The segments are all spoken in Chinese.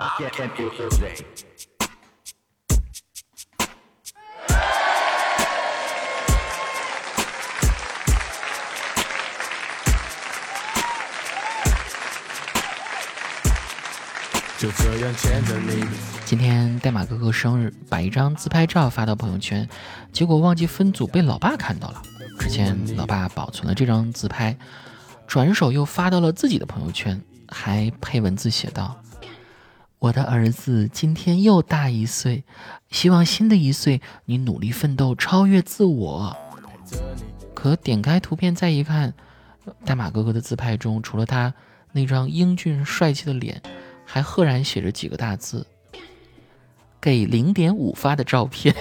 就这样牵着你。今天代码哥哥生日，把一张自拍照发到朋友圈，结果忘记分组，被老爸看到了。之前老爸保存了这张自拍，转手又发到了自己的朋友圈，还配文字写道：“我的儿子今天又大一岁，希望新的一岁你努力奋斗，超越自我。”可点开图片再一看，大马哥哥的自拍中，除了他那张英俊帅气的脸。还赫然写着几个大字：“给零点五发的照片。”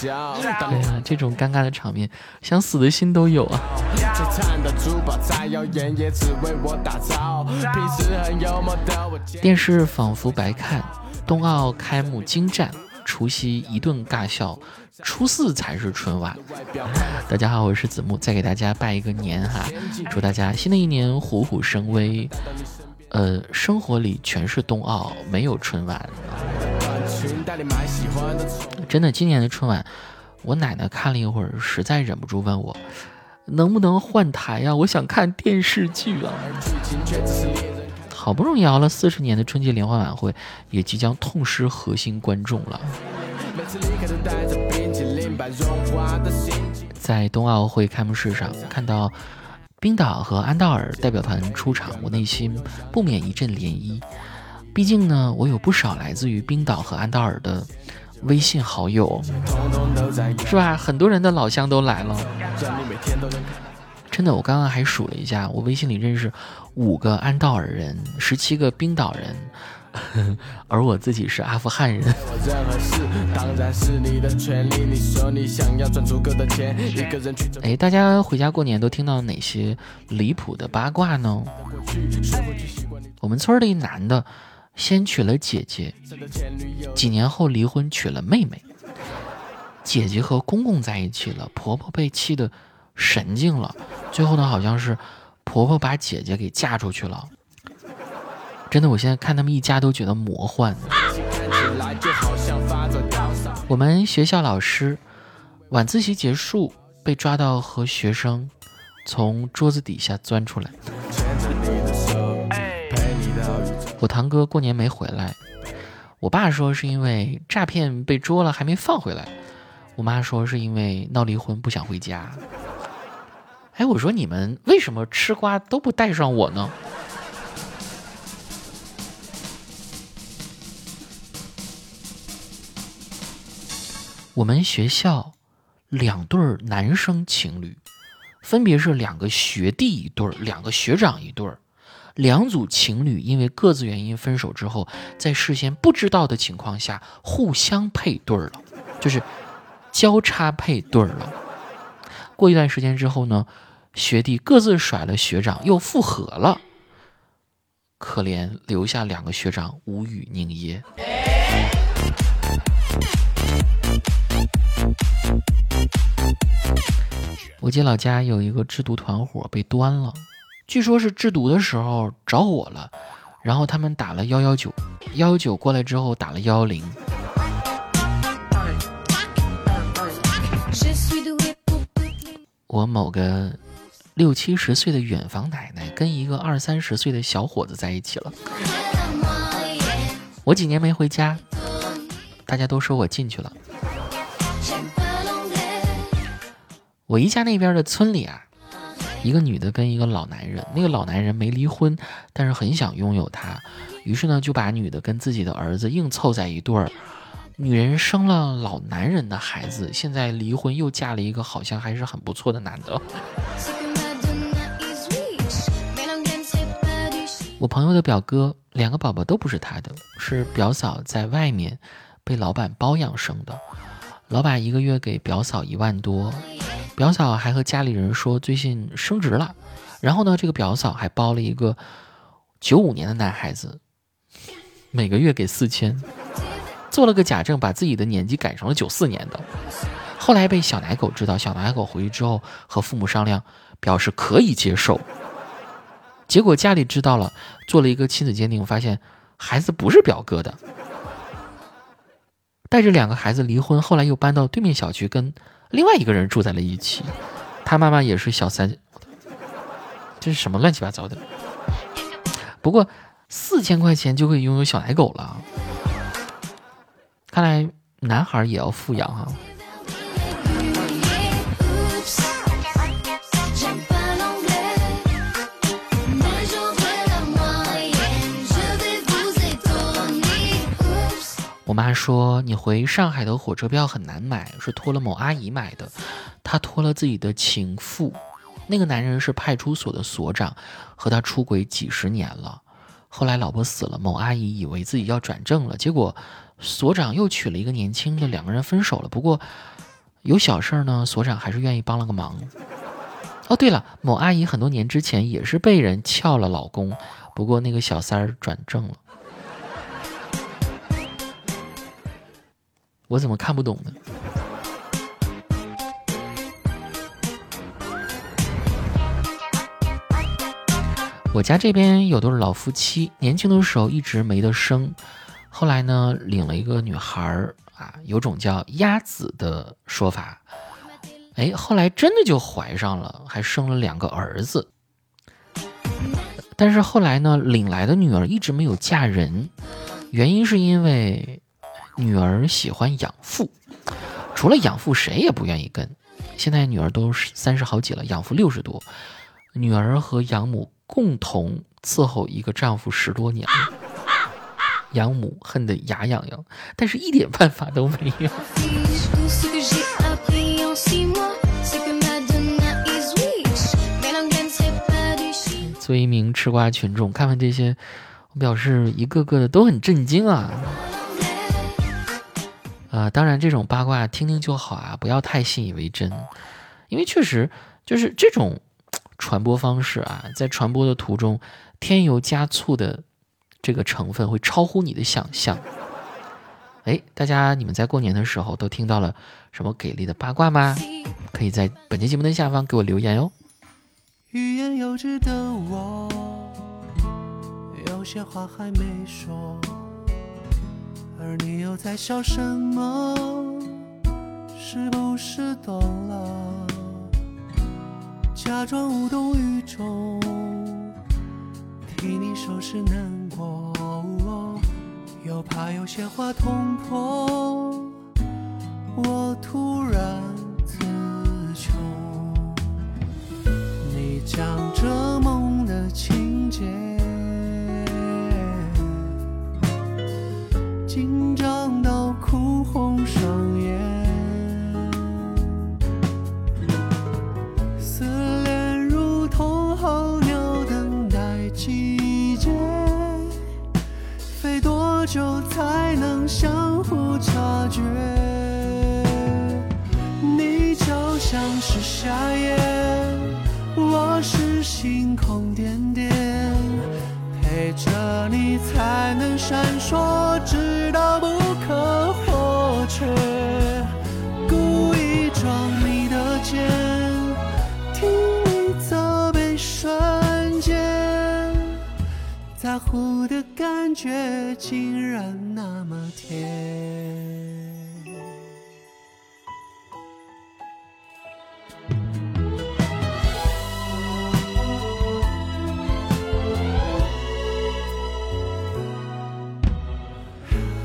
对呀，这种尴尬的场面，想死的心都有啊！电视仿佛白看，冬奥开幕精湛，除夕一顿尬笑，初四才是春晚。大家好，我是子木，再给大家拜一个年哈，祝大家新的一年虎虎生威。呃，生活里全是冬奥，没有春晚。真的，今年的春晚，我奶奶看了一会儿，实在忍不住问我，能不能换台呀？我想看电视剧啊。好不容易熬了四十年的春节联欢晚会，也即将痛失核心观众了。在冬奥会开幕式上看到。冰岛和安道尔代表团出场，我内心不免一阵涟漪。毕竟呢，我有不少来自于冰岛和安道尔的微信好友，是吧？很多人的老乡都来了。真的，我刚刚还数了一下，我微信里认识五个安道尔人，十七个冰岛人。而我自己是阿富汗人。哎，大家回家过年都听到哪些离谱的八卦呢？我们村的一男的先娶了姐姐，几年后离婚娶了妹妹。姐姐和公公在一起了，婆婆被气得神经了。最后呢，好像是婆婆把姐姐给嫁出去了。真的，我现在看他们一家都觉得魔幻。我们学校老师晚自习结束被抓到和学生从桌子底下钻出来。我堂哥过年没回来，我爸说是因为诈骗被捉了还没放回来，我妈说是因为闹离婚不想回家。哎，我说你们为什么吃瓜都不带上我呢？我们学校两对男生情侣，分别是两个学弟一对儿，两个学长一对儿。两组情侣因为各自原因分手之后，在事先不知道的情况下互相配对了，就是交叉配对了。过一段时间之后呢，学弟各自甩了学长，又复合了。可怜留下两个学长无语凝噎。我姐老家有一个制毒团伙被端了，据说是制毒的时候着火了，然后他们打了幺幺九，幺幺九过来之后打了幺幺零。我某个六七十岁的远房奶奶跟一个二三十岁的小伙子在一起了，我几年没回家，大家都说我进去了。我姨家那边的村里啊，一个女的跟一个老男人，那个老男人没离婚，但是很想拥有她，于是呢就把女的跟自己的儿子硬凑在一对儿。女人生了老男人的孩子，现在离婚又嫁了一个好像还是很不错的男的。我朋友的表哥两个宝宝都不是他的，是表嫂在外面被老板包养生的，老板一个月给表嫂一万多。表嫂还和家里人说最近升职了，然后呢，这个表嫂还包了一个九五年的男孩子，每个月给四千，做了个假证，把自己的年纪改成了九四年的。后来被小奶狗知道，小奶狗回去之后和父母商量，表示可以接受。结果家里知道了，做了一个亲子鉴定，发现孩子不是表哥的，带着两个孩子离婚，后来又搬到对面小区跟另外一个人住在了一起。他妈妈也是小三，这是什么乱七八糟的？不过四千块钱就可以拥有小奶狗了，看来男孩也要富养啊。我妈说你回上海的火车票很难买，是托了某阿姨买的。她托了自己的情妇，那个男人是派出所的所长，和她出轨几十年了。后来老婆死了，某阿姨以为自己要转正了，结果所长又娶了一个年轻的，两个人分手了。不过有小事儿呢，所长还是愿意帮了个忙。哦，对了，某阿姨很多年之前也是被人撬了老公，不过那个小三儿转正了。我怎么看不懂呢？我家这边有对老夫妻，年轻的时候一直没得生，后来呢领了一个女孩儿啊，有种叫“鸭子”的说法，哎，后来真的就怀上了，还生了两个儿子。但是后来呢，领来的女儿一直没有嫁人，原因是因为。女儿喜欢养父，除了养父谁也不愿意跟。现在女儿都三十好几了，养父六十多，女儿和养母共同伺候一个丈夫十多年了，养母恨得牙痒痒，但是一点办法都没有。作为一名吃瓜群众，看完这些，我表示一个个的都很震惊啊。啊，当然这种八卦听听就好啊，不要太信以为真，因为确实就是这种传播方式啊，在传播的途中添油加醋的这个成分会超乎你的想象。哎，大家你们在过年的时候都听到了什么给力的八卦吗？可以在本期节目的下方给我留言哟。欲言又止的我，有些话还没说。而你又在笑什么？是不是懂了？假装无动于衷，替你收拾难过，又怕有些话捅破，我突然季节，飞多久才能相互察觉？你就像是夏夜，我是星空点点，陪着你才能闪烁。直到不在乎的感觉竟然那么甜。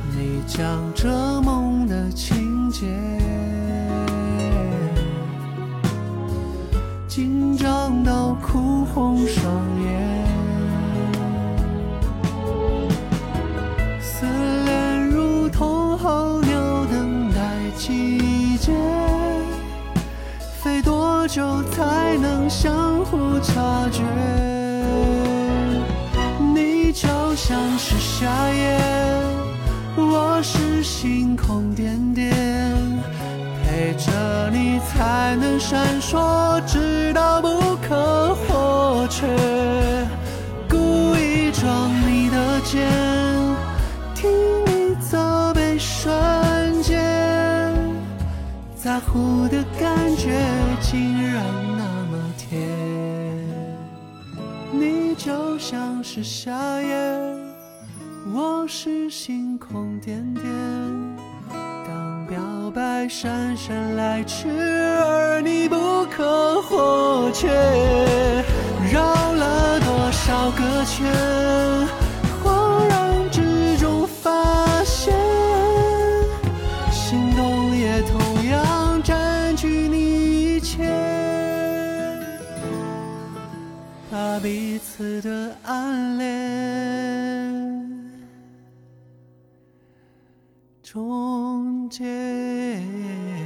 你讲着梦的情节，紧张到哭红双眼久才能相互察觉？你就像是夏夜。我是星空点点，陪着你才能闪烁，直到不可或缺。故意装你的肩，听你责备瞬间，在乎的感觉竟然像是夏夜。我是星空点点。当表白姗姗来迟，而你不可或缺，绕了多少个圈？yeah.